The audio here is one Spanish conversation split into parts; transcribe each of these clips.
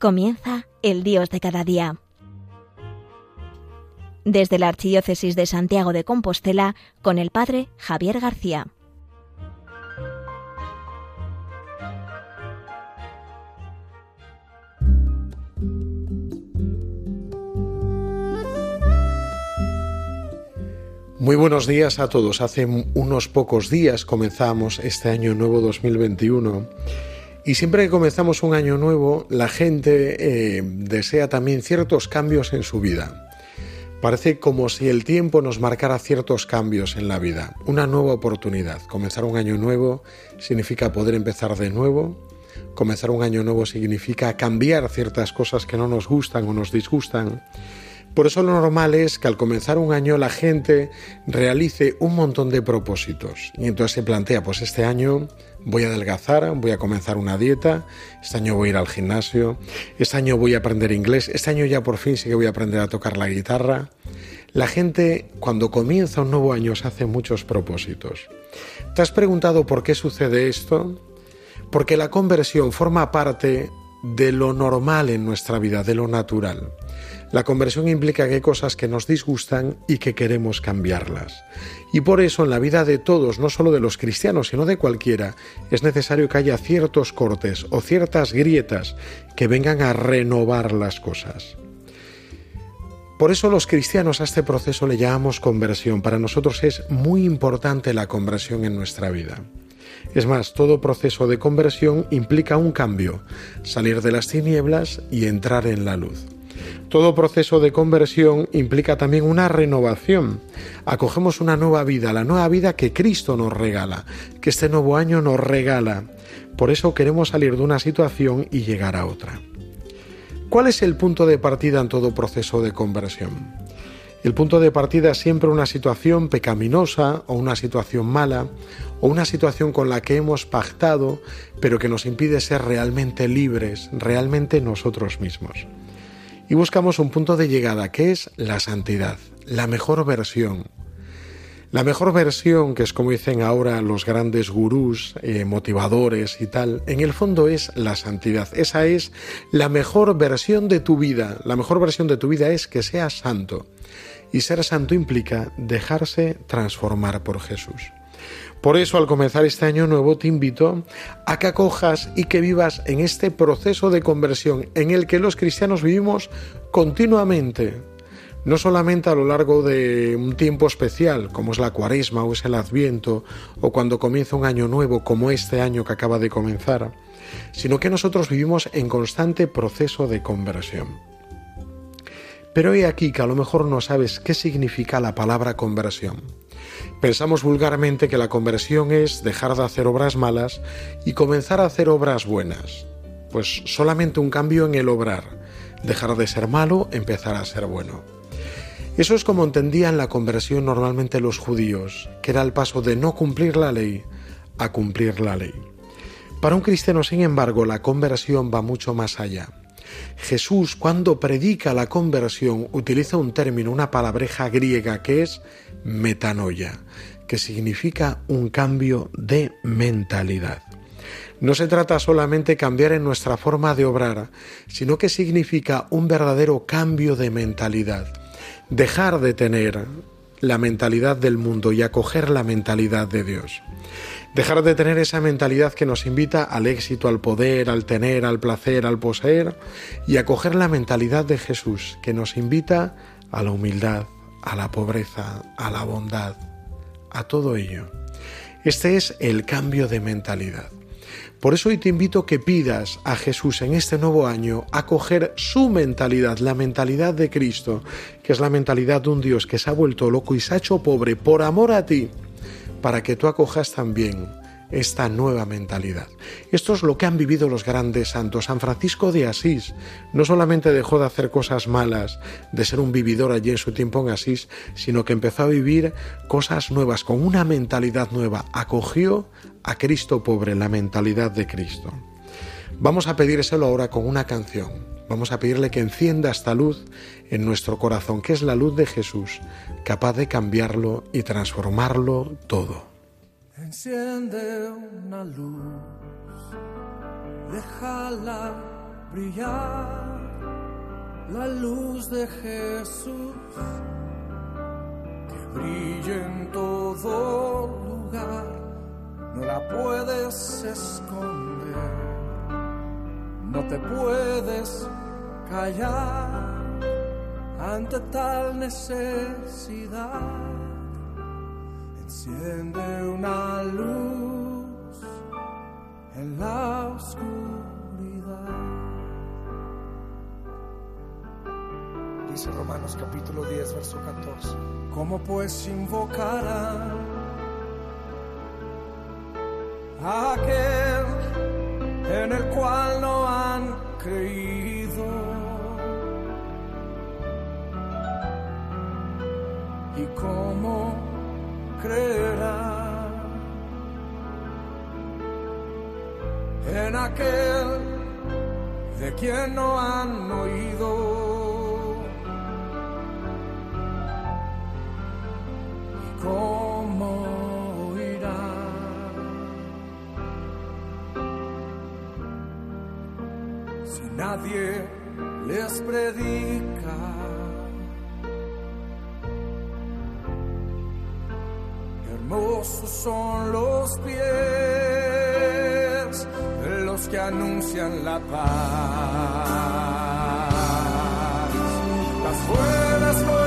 Comienza el Dios de cada día. Desde la Archidiócesis de Santiago de Compostela, con el Padre Javier García. Muy buenos días a todos. Hace unos pocos días comenzamos este año nuevo 2021 y siempre que comenzamos un año nuevo, la gente eh, desea también ciertos cambios en su vida. Parece como si el tiempo nos marcara ciertos cambios en la vida, una nueva oportunidad. Comenzar un año nuevo significa poder empezar de nuevo. Comenzar un año nuevo significa cambiar ciertas cosas que no nos gustan o nos disgustan. Por eso lo normal es que al comenzar un año la gente realice un montón de propósitos y entonces se plantea, pues este año voy a adelgazar, voy a comenzar una dieta, este año voy a ir al gimnasio, este año voy a aprender inglés, este año ya por fin sí que voy a aprender a tocar la guitarra. La gente cuando comienza un nuevo año se hace muchos propósitos. ¿Te has preguntado por qué sucede esto? Porque la conversión forma parte de lo normal en nuestra vida, de lo natural. La conversión implica que hay cosas que nos disgustan y que queremos cambiarlas. Y por eso en la vida de todos, no solo de los cristianos, sino de cualquiera, es necesario que haya ciertos cortes o ciertas grietas que vengan a renovar las cosas. Por eso los cristianos a este proceso le llamamos conversión. Para nosotros es muy importante la conversión en nuestra vida. Es más, todo proceso de conversión implica un cambio, salir de las tinieblas y entrar en la luz. Todo proceso de conversión implica también una renovación. Acogemos una nueva vida, la nueva vida que Cristo nos regala, que este nuevo año nos regala. Por eso queremos salir de una situación y llegar a otra. ¿Cuál es el punto de partida en todo proceso de conversión? El punto de partida es siempre una situación pecaminosa o una situación mala o una situación con la que hemos pactado pero que nos impide ser realmente libres, realmente nosotros mismos y buscamos un punto de llegada que es la santidad, la mejor versión. La mejor versión, que es como dicen ahora los grandes gurús, eh, motivadores y tal, en el fondo es la santidad. Esa es la mejor versión de tu vida. La mejor versión de tu vida es que seas santo. Y ser santo implica dejarse transformar por Jesús. Por eso al comenzar este año nuevo te invito a que acojas y que vivas en este proceso de conversión en el que los cristianos vivimos continuamente, no solamente a lo largo de un tiempo especial, como es la cuaresma o es el adviento, o cuando comienza un año nuevo como este año que acaba de comenzar, sino que nosotros vivimos en constante proceso de conversión. Pero he aquí que a lo mejor no sabes qué significa la palabra conversión. Pensamos vulgarmente que la conversión es dejar de hacer obras malas y comenzar a hacer obras buenas. Pues solamente un cambio en el obrar. Dejar de ser malo, empezar a ser bueno. Eso es como entendían la conversión normalmente los judíos, que era el paso de no cumplir la ley a cumplir la ley. Para un cristiano, sin embargo, la conversión va mucho más allá. Jesús, cuando predica la conversión, utiliza un término, una palabreja griega que es metanoia, que significa un cambio de mentalidad. No se trata solamente cambiar en nuestra forma de obrar, sino que significa un verdadero cambio de mentalidad. Dejar de tener la mentalidad del mundo y acoger la mentalidad de Dios. Dejar de tener esa mentalidad que nos invita al éxito, al poder, al tener, al placer, al poseer, y acoger la mentalidad de Jesús, que nos invita a la humildad, a la pobreza, a la bondad, a todo ello. Este es el cambio de mentalidad. Por eso hoy te invito a que pidas a Jesús en este nuevo año acoger su mentalidad, la mentalidad de Cristo, que es la mentalidad de un Dios que se ha vuelto loco y se ha hecho pobre por amor a ti, para que tú acojas también esta nueva mentalidad. Esto es lo que han vivido los grandes santos. San Francisco de Asís no solamente dejó de hacer cosas malas, de ser un vividor allí en su tiempo en Asís, sino que empezó a vivir cosas nuevas, con una mentalidad nueva. Acogió a Cristo pobre, la mentalidad de Cristo. Vamos a pedírselo ahora con una canción. Vamos a pedirle que encienda esta luz en nuestro corazón, que es la luz de Jesús, capaz de cambiarlo y transformarlo todo. Enciende una luz, déjala brillar la luz de Jesús, que brille en todo lugar, no la puedes esconder, no te puedes callar ante tal necesidad. Enciende una luz en la oscuridad. Dice Romanos capítulo 10, verso 14. ¿Cómo pues invocarán aquel en el cual no han creído? ¿Y cómo creerán en aquel de quien no han oído? Nadie les predica, hermosos son los pies de los que anuncian la paz. Las buenas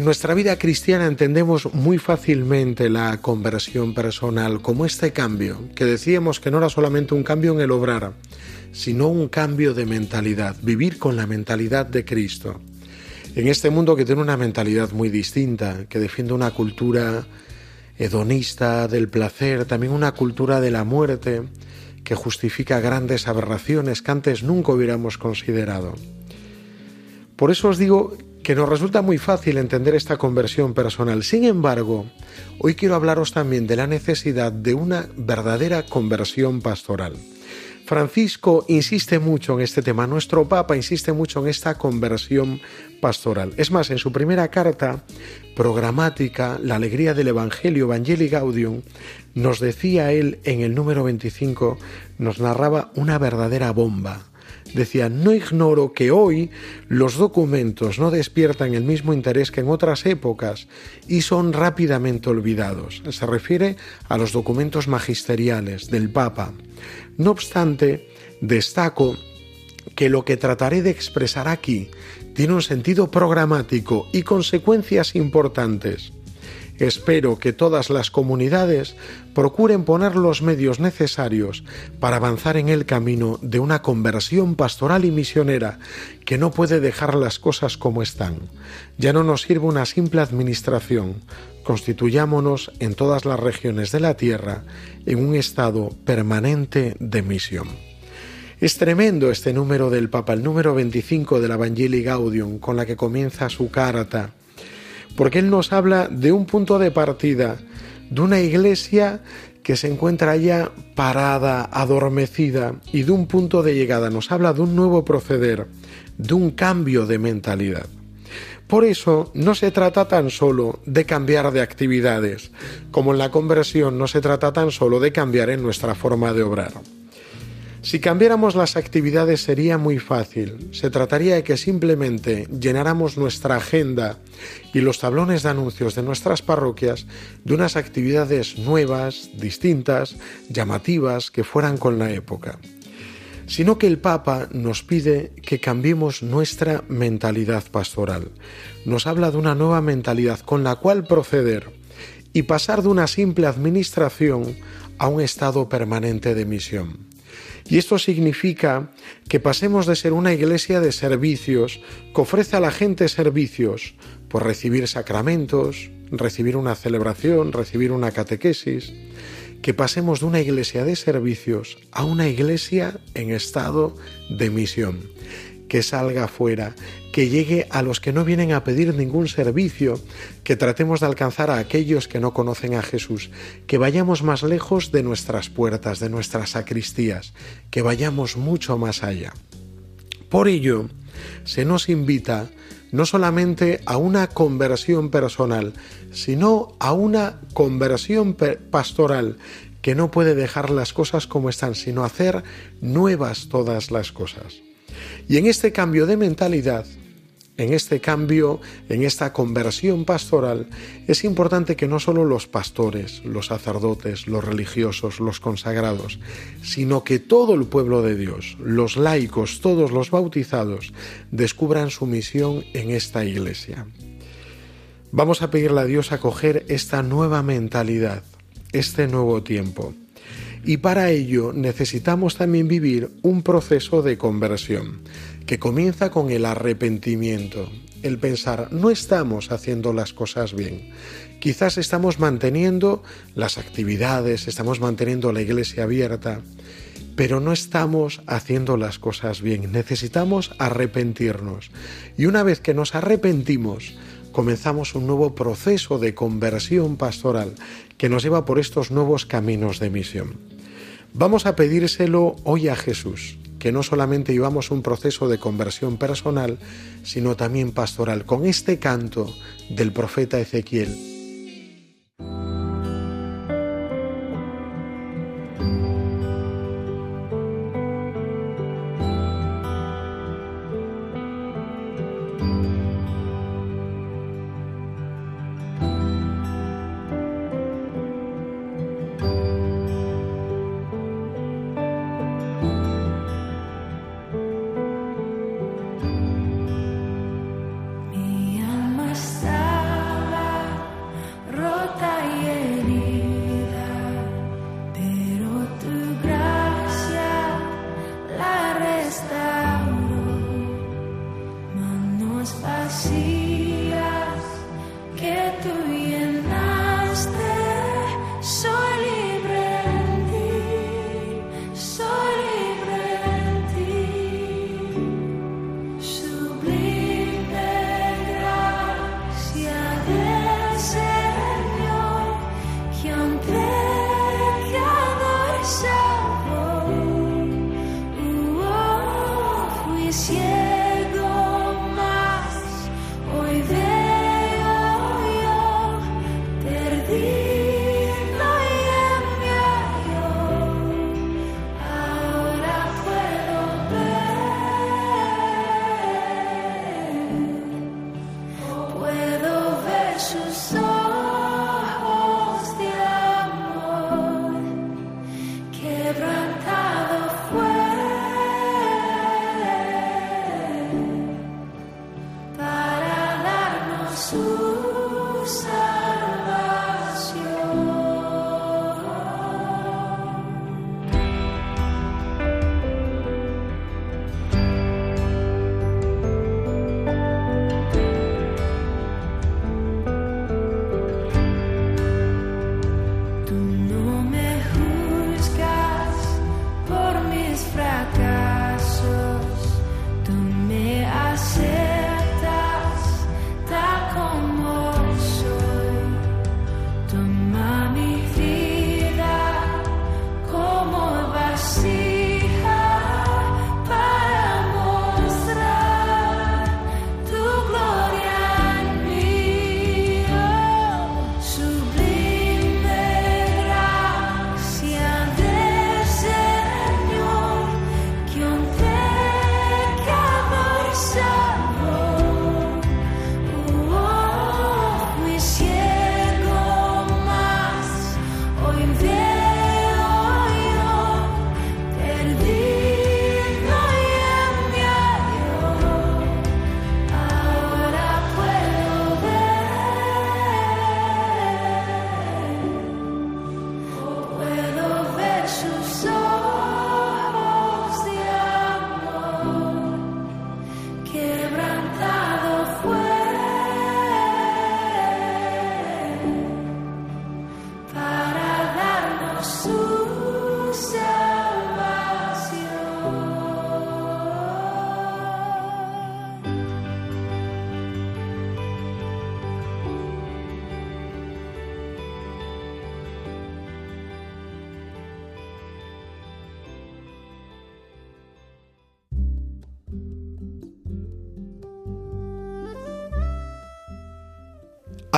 En nuestra vida cristiana entendemos muy fácilmente la conversión personal como este cambio, que decíamos que no era solamente un cambio en el obrar, sino un cambio de mentalidad, vivir con la mentalidad de Cristo. En este mundo que tiene una mentalidad muy distinta, que defiende una cultura hedonista del placer, también una cultura de la muerte, que justifica grandes aberraciones que antes nunca hubiéramos considerado. Por eso os digo que nos resulta muy fácil entender esta conversión personal. Sin embargo, hoy quiero hablaros también de la necesidad de una verdadera conversión pastoral. Francisco insiste mucho en este tema, nuestro Papa insiste mucho en esta conversión pastoral. Es más, en su primera carta programática, La alegría del Evangelio, Evangelii Gaudium, nos decía él en el número 25, nos narraba una verdadera bomba decía, no ignoro que hoy los documentos no despiertan el mismo interés que en otras épocas y son rápidamente olvidados. Se refiere a los documentos magisteriales del Papa. No obstante, destaco que lo que trataré de expresar aquí tiene un sentido programático y consecuencias importantes. Espero que todas las comunidades procuren poner los medios necesarios para avanzar en el camino de una conversión pastoral y misionera que no puede dejar las cosas como están. Ya no nos sirve una simple administración. Constituyámonos en todas las regiones de la tierra en un estado permanente de misión. Es tremendo este número del Papa, el número 25 del Evangelii Gaudium, con la que comienza su carta porque Él nos habla de un punto de partida, de una iglesia que se encuentra ya parada, adormecida, y de un punto de llegada. Nos habla de un nuevo proceder, de un cambio de mentalidad. Por eso no se trata tan solo de cambiar de actividades, como en la conversión no se trata tan solo de cambiar en nuestra forma de obrar. Si cambiáramos las actividades sería muy fácil. Se trataría de que simplemente llenáramos nuestra agenda y los tablones de anuncios de nuestras parroquias de unas actividades nuevas, distintas, llamativas, que fueran con la época. Sino que el Papa nos pide que cambiemos nuestra mentalidad pastoral. Nos habla de una nueva mentalidad con la cual proceder y pasar de una simple administración a un estado permanente de misión. Y esto significa que pasemos de ser una iglesia de servicios que ofrece a la gente servicios por recibir sacramentos, recibir una celebración, recibir una catequesis, que pasemos de una iglesia de servicios a una iglesia en estado de misión que salga afuera, que llegue a los que no vienen a pedir ningún servicio, que tratemos de alcanzar a aquellos que no conocen a Jesús, que vayamos más lejos de nuestras puertas, de nuestras sacristías, que vayamos mucho más allá. Por ello, se nos invita no solamente a una conversión personal, sino a una conversión pastoral que no puede dejar las cosas como están, sino hacer nuevas todas las cosas. Y en este cambio de mentalidad, en este cambio, en esta conversión pastoral, es importante que no solo los pastores, los sacerdotes, los religiosos, los consagrados, sino que todo el pueblo de Dios, los laicos, todos los bautizados, descubran su misión en esta iglesia. Vamos a pedirle a Dios acoger esta nueva mentalidad, este nuevo tiempo. Y para ello necesitamos también vivir un proceso de conversión que comienza con el arrepentimiento, el pensar, no estamos haciendo las cosas bien. Quizás estamos manteniendo las actividades, estamos manteniendo la iglesia abierta, pero no estamos haciendo las cosas bien. Necesitamos arrepentirnos. Y una vez que nos arrepentimos, comenzamos un nuevo proceso de conversión pastoral que nos lleva por estos nuevos caminos de misión. Vamos a pedírselo hoy a Jesús, que no solamente llevamos un proceso de conversión personal, sino también pastoral, con este canto del profeta Ezequiel.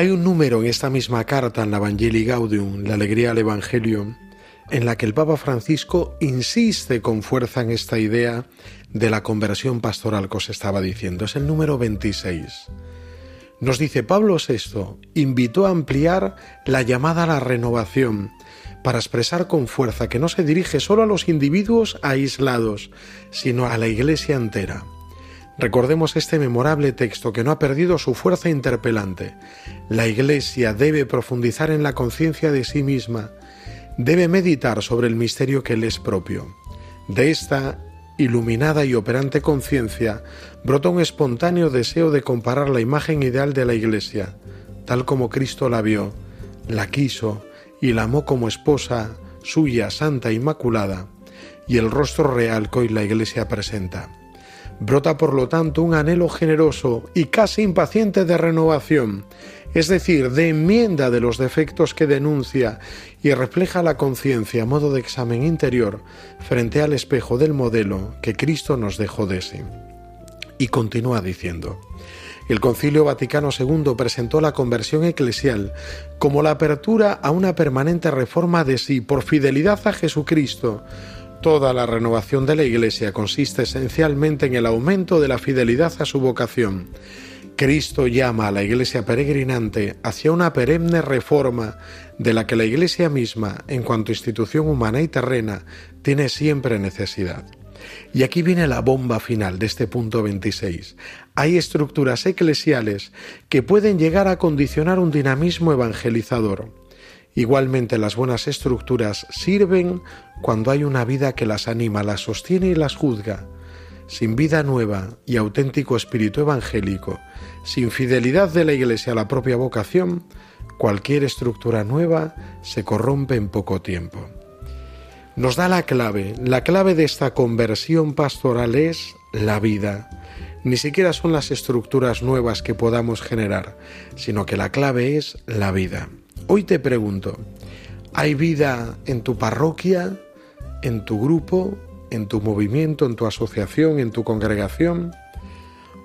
Hay un número en esta misma carta, en la Evangelii Gaudium, la alegría al Evangelio, en la que el Papa Francisco insiste con fuerza en esta idea de la conversión pastoral que os estaba diciendo. Es el número 26. Nos dice Pablo VI, invitó a ampliar la llamada a la renovación para expresar con fuerza que no se dirige solo a los individuos aislados, sino a la Iglesia entera. Recordemos este memorable texto que no ha perdido su fuerza interpelante. La Iglesia debe profundizar en la conciencia de sí misma, debe meditar sobre el misterio que le es propio. De esta iluminada y operante conciencia brota un espontáneo deseo de comparar la imagen ideal de la Iglesia, tal como Cristo la vio, la quiso y la amó como esposa suya, santa, inmaculada, y el rostro real que hoy la Iglesia presenta. Brota por lo tanto un anhelo generoso y casi impaciente de renovación, es decir, de enmienda de los defectos que denuncia y refleja la conciencia a modo de examen interior frente al espejo del modelo que Cristo nos dejó de sí. Y continúa diciendo, el Concilio Vaticano II presentó la conversión eclesial como la apertura a una permanente reforma de sí por fidelidad a Jesucristo, Toda la renovación de la Iglesia consiste esencialmente en el aumento de la fidelidad a su vocación. Cristo llama a la Iglesia peregrinante hacia una perenne reforma de la que la Iglesia misma, en cuanto institución humana y terrena, tiene siempre necesidad. Y aquí viene la bomba final de este punto 26. Hay estructuras eclesiales que pueden llegar a condicionar un dinamismo evangelizador. Igualmente las buenas estructuras sirven cuando hay una vida que las anima, las sostiene y las juzga. Sin vida nueva y auténtico espíritu evangélico, sin fidelidad de la Iglesia a la propia vocación, cualquier estructura nueva se corrompe en poco tiempo. Nos da la clave, la clave de esta conversión pastoral es la vida. Ni siquiera son las estructuras nuevas que podamos generar, sino que la clave es la vida. Hoy te pregunto, ¿hay vida en tu parroquia, en tu grupo, en tu movimiento, en tu asociación, en tu congregación?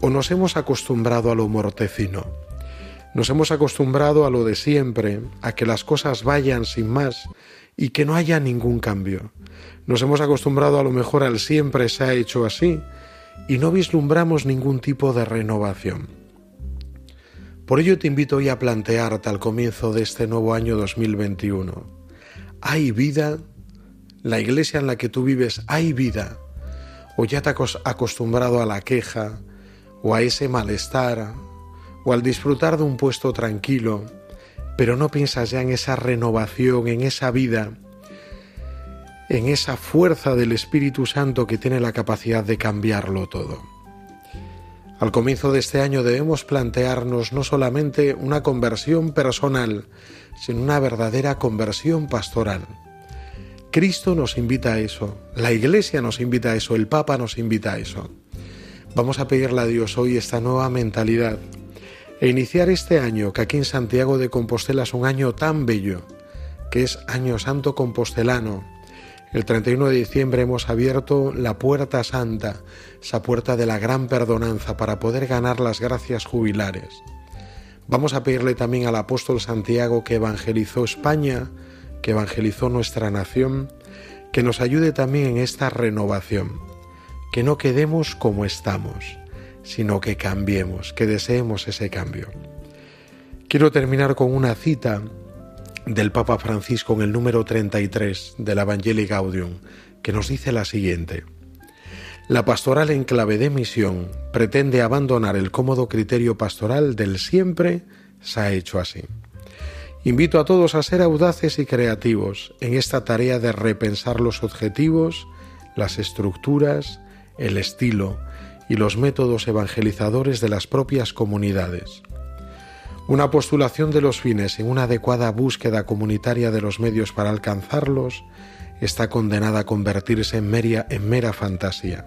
¿O nos hemos acostumbrado a lo mortecino? Nos hemos acostumbrado a lo de siempre, a que las cosas vayan sin más y que no haya ningún cambio. Nos hemos acostumbrado a lo mejor al siempre se ha hecho así y no vislumbramos ningún tipo de renovación. Por ello te invito hoy a plantearte al comienzo de este nuevo año 2021. ¿Hay vida? ¿La iglesia en la que tú vives hay vida? ¿O ya te has acostumbrado a la queja o a ese malestar o al disfrutar de un puesto tranquilo, pero no piensas ya en esa renovación, en esa vida, en esa fuerza del Espíritu Santo que tiene la capacidad de cambiarlo todo? Al comienzo de este año debemos plantearnos no solamente una conversión personal, sino una verdadera conversión pastoral. Cristo nos invita a eso, la Iglesia nos invita a eso, el Papa nos invita a eso. Vamos a pedirle a Dios hoy esta nueva mentalidad e iniciar este año, que aquí en Santiago de Compostela es un año tan bello, que es Año Santo Compostelano, el 31 de diciembre hemos abierto la puerta santa, esa puerta de la gran perdonanza para poder ganar las gracias jubilares. Vamos a pedirle también al apóstol Santiago que evangelizó España, que evangelizó nuestra nación, que nos ayude también en esta renovación, que no quedemos como estamos, sino que cambiemos, que deseemos ese cambio. Quiero terminar con una cita del Papa Francisco en el número 33 del Evangelii Gaudium, que nos dice la siguiente. La pastoral en clave de misión pretende abandonar el cómodo criterio pastoral del siempre se ha hecho así. Invito a todos a ser audaces y creativos en esta tarea de repensar los objetivos, las estructuras, el estilo y los métodos evangelizadores de las propias comunidades una postulación de los fines en una adecuada búsqueda comunitaria de los medios para alcanzarlos está condenada a convertirse en, en mera fantasía.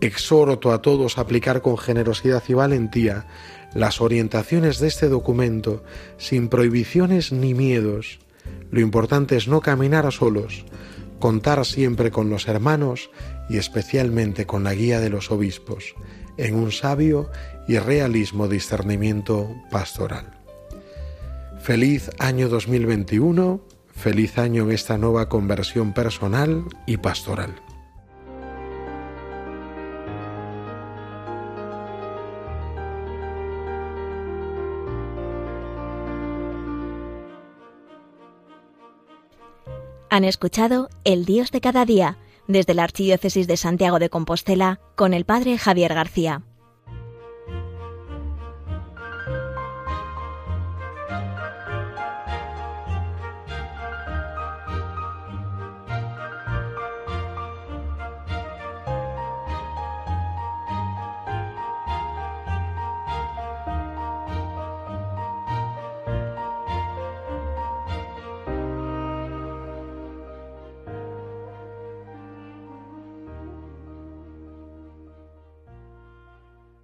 Exhorto a todos a aplicar con generosidad y valentía las orientaciones de este documento sin prohibiciones ni miedos. Lo importante es no caminar a solos, contar siempre con los hermanos y especialmente con la guía de los obispos, en un sabio y realismo discernimiento pastoral. Feliz año 2021, feliz año en esta nueva conversión personal y pastoral. Han escuchado El Dios de cada día desde la Archidiócesis de Santiago de Compostela con el Padre Javier García.